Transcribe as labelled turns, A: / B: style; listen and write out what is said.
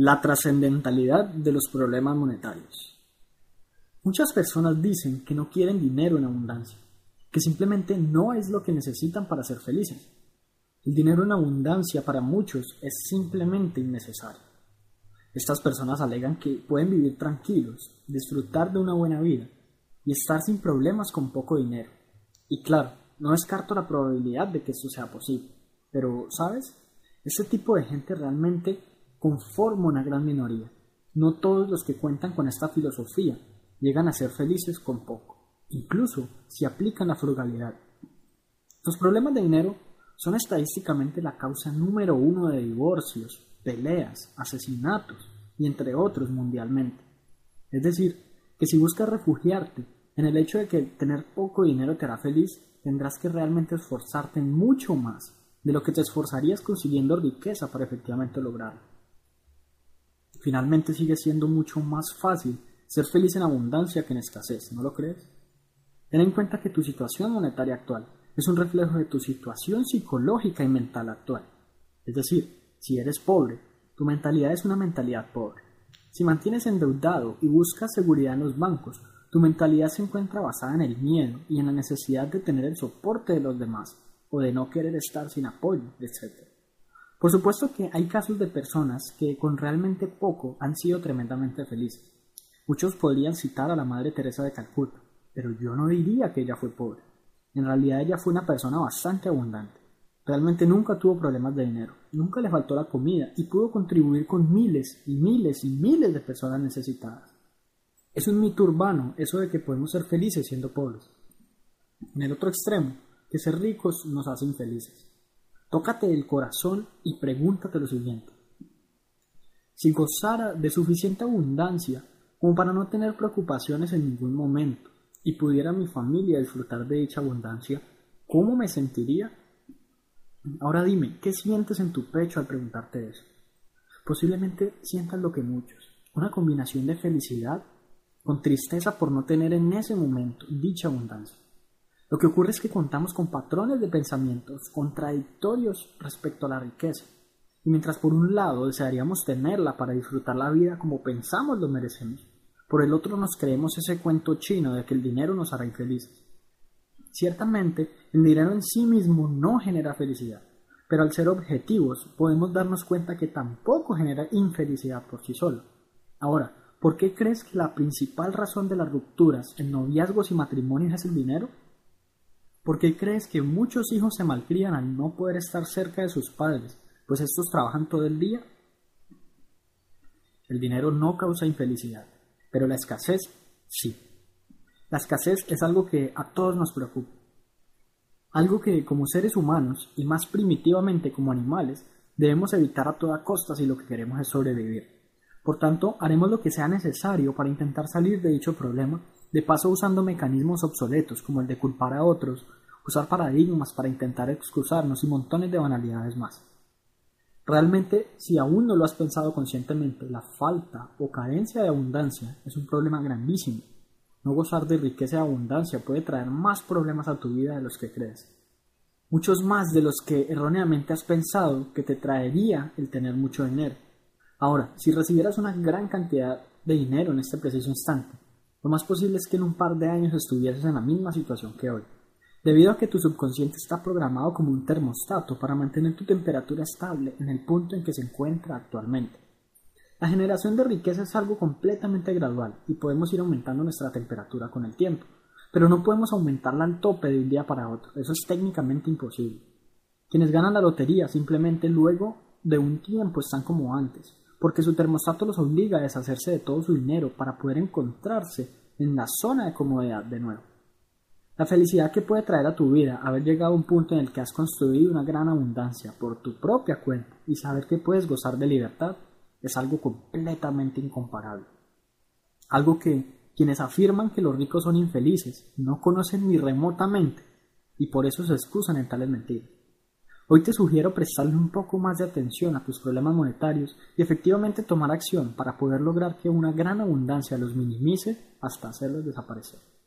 A: La trascendentalidad de los problemas monetarios. Muchas personas dicen que no quieren dinero en abundancia, que simplemente no es lo que necesitan para ser felices. El dinero en abundancia para muchos es simplemente innecesario. Estas personas alegan que pueden vivir tranquilos, disfrutar de una buena vida y estar sin problemas con poco dinero. Y claro, no descarto la probabilidad de que esto sea posible. Pero, ¿sabes? Este tipo de gente realmente conforma una gran minoría. No todos los que cuentan con esta filosofía llegan a ser felices con poco, incluso si aplican la frugalidad. Los problemas de dinero son estadísticamente la causa número uno de divorcios, peleas, asesinatos y entre otros mundialmente. Es decir, que si buscas refugiarte en el hecho de que tener poco dinero te hará feliz, tendrás que realmente esforzarte mucho más de lo que te esforzarías consiguiendo riqueza para efectivamente lograrlo. Finalmente sigue siendo mucho más fácil ser feliz en abundancia que en escasez, ¿no lo crees? Ten en cuenta que tu situación monetaria actual es un reflejo de tu situación psicológica y mental actual. Es decir, si eres pobre, tu mentalidad es una mentalidad pobre. Si mantienes endeudado y buscas seguridad en los bancos, tu mentalidad se encuentra basada en el miedo y en la necesidad de tener el soporte de los demás o de no querer estar sin apoyo, etc. Por supuesto que hay casos de personas que con realmente poco han sido tremendamente felices. Muchos podrían citar a la Madre Teresa de Calcuta, pero yo no diría que ella fue pobre. En realidad ella fue una persona bastante abundante. Realmente nunca tuvo problemas de dinero, nunca le faltó la comida y pudo contribuir con miles y miles y miles de personas necesitadas. Es un mito urbano eso de que podemos ser felices siendo pobres. En el otro extremo, que ser ricos nos hace infelices. Tócate el corazón y pregúntate lo siguiente. Si gozara de suficiente abundancia como para no tener preocupaciones en ningún momento y pudiera mi familia disfrutar de dicha abundancia, ¿cómo me sentiría? Ahora dime, ¿qué sientes en tu pecho al preguntarte eso? Posiblemente sientas lo que muchos, una combinación de felicidad con tristeza por no tener en ese momento dicha abundancia. Lo que ocurre es que contamos con patrones de pensamientos contradictorios respecto a la riqueza. Y mientras por un lado desearíamos tenerla para disfrutar la vida como pensamos lo merecemos, por el otro nos creemos ese cuento chino de que el dinero nos hará infelices. Ciertamente, el dinero en sí mismo no genera felicidad, pero al ser objetivos podemos darnos cuenta que tampoco genera infelicidad por sí solo. Ahora, ¿por qué crees que la principal razón de las rupturas en noviazgos y matrimonios es el dinero? ¿Por qué crees que muchos hijos se malcrían al no poder estar cerca de sus padres, pues estos trabajan todo el día? El dinero no causa infelicidad, pero la escasez sí. La escasez es algo que a todos nos preocupa. Algo que como seres humanos y más primitivamente como animales debemos evitar a toda costa si lo que queremos es sobrevivir. Por tanto, haremos lo que sea necesario para intentar salir de dicho problema, de paso usando mecanismos obsoletos como el de culpar a otros, usar paradigmas para intentar excusarnos y montones de banalidades más. Realmente, si aún no lo has pensado conscientemente, la falta o carencia de abundancia es un problema grandísimo. No gozar de riqueza y abundancia puede traer más problemas a tu vida de los que crees. Muchos más de los que erróneamente has pensado que te traería el tener mucho dinero. Ahora, si recibieras una gran cantidad de dinero en este preciso instante, lo más posible es que en un par de años estuvieses en la misma situación que hoy debido a que tu subconsciente está programado como un termostato para mantener tu temperatura estable en el punto en que se encuentra actualmente. La generación de riqueza es algo completamente gradual y podemos ir aumentando nuestra temperatura con el tiempo, pero no podemos aumentarla al tope de un día para otro, eso es técnicamente imposible. Quienes ganan la lotería simplemente luego de un tiempo están como antes, porque su termostato los obliga a deshacerse de todo su dinero para poder encontrarse en la zona de comodidad de nuevo. La felicidad que puede traer a tu vida haber llegado a un punto en el que has construido una gran abundancia por tu propia cuenta y saber que puedes gozar de libertad es algo completamente incomparable. Algo que quienes afirman que los ricos son infelices no conocen ni remotamente y por eso se excusan en tales mentiras. Hoy te sugiero prestarle un poco más de atención a tus problemas monetarios y efectivamente tomar acción para poder lograr que una gran abundancia los minimice hasta hacerlos desaparecer.